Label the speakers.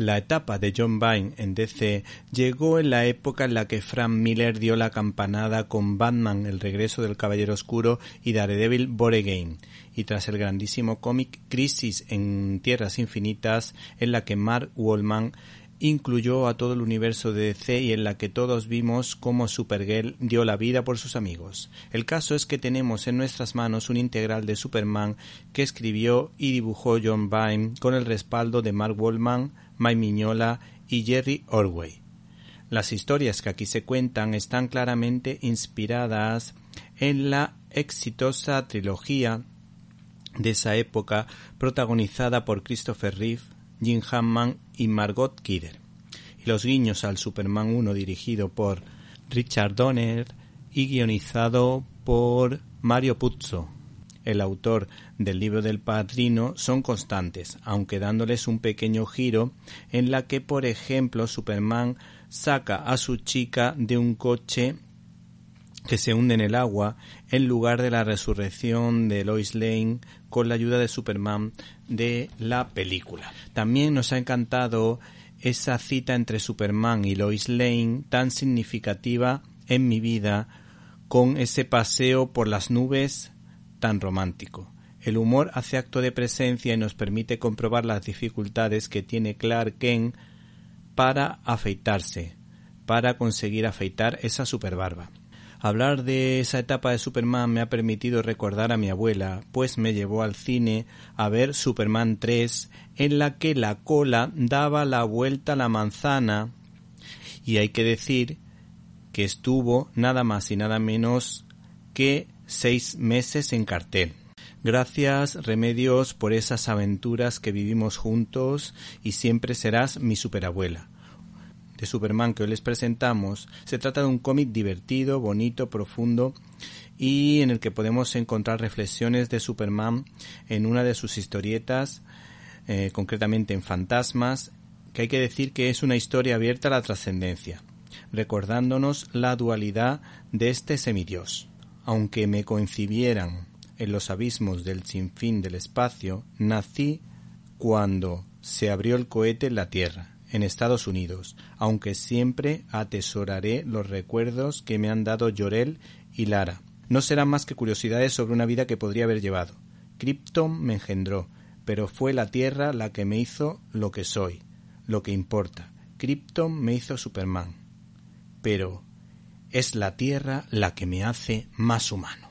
Speaker 1: La etapa de John Byrne en DC llegó en la época en la que Frank Miller dio la campanada con Batman El regreso del Caballero Oscuro y Daredevil Born Again, y tras el grandísimo cómic Crisis en Tierras Infinitas, en la que Mark Wallman incluyó a todo el universo de DC y en la que todos vimos cómo Supergirl dio la vida por sus amigos. El caso es que tenemos en nuestras manos un integral de Superman que escribió y dibujó John Byrne con el respaldo de Mark Wallman, Mike Mignola y Jerry Orway. Las historias que aquí se cuentan están claramente inspiradas en la exitosa trilogía de esa época protagonizada por Christopher Reeve, Jim Hammond y Margot Kidder. Y los guiños al Superman 1 dirigido por Richard Donner y guionizado por Mario Puzo, el autor del libro del padrino, son constantes, aunque dándoles un pequeño giro en la que, por ejemplo, Superman saca a su chica de un coche que se hunde en el agua en lugar de la resurrección de Lois Lane con la ayuda de Superman de la película. También nos ha encantado esa cita entre Superman y Lois Lane tan significativa en mi vida con ese paseo por las nubes tan romántico. El humor hace acto de presencia y nos permite comprobar las dificultades que tiene Clark Kent para afeitarse, para conseguir afeitar esa superbarba. Hablar de esa etapa de Superman me ha permitido recordar a mi abuela, pues me llevó al cine a ver Superman 3, en la que la cola daba la vuelta a la manzana, y hay que decir que estuvo nada más y nada menos que seis meses en cartel. Gracias, Remedios, por esas aventuras que vivimos juntos y siempre serás mi superabuela de Superman que hoy les presentamos se trata de un cómic divertido, bonito, profundo y en el que podemos encontrar reflexiones de Superman en una de sus historietas, eh, concretamente en Fantasmas, que hay que decir que es una historia abierta a la trascendencia, recordándonos la dualidad de este semidios. Aunque me coincidieran en los abismos del sinfín del espacio, nací cuando se abrió el cohete en la Tierra en Estados Unidos, aunque siempre atesoraré los recuerdos que me han dado Llorel y Lara. No serán más que curiosidades sobre una vida que podría haber llevado. Krypton me engendró, pero fue la Tierra la que me hizo lo que soy, lo que importa. Krypton me hizo Superman. Pero es la Tierra la que me hace más humano.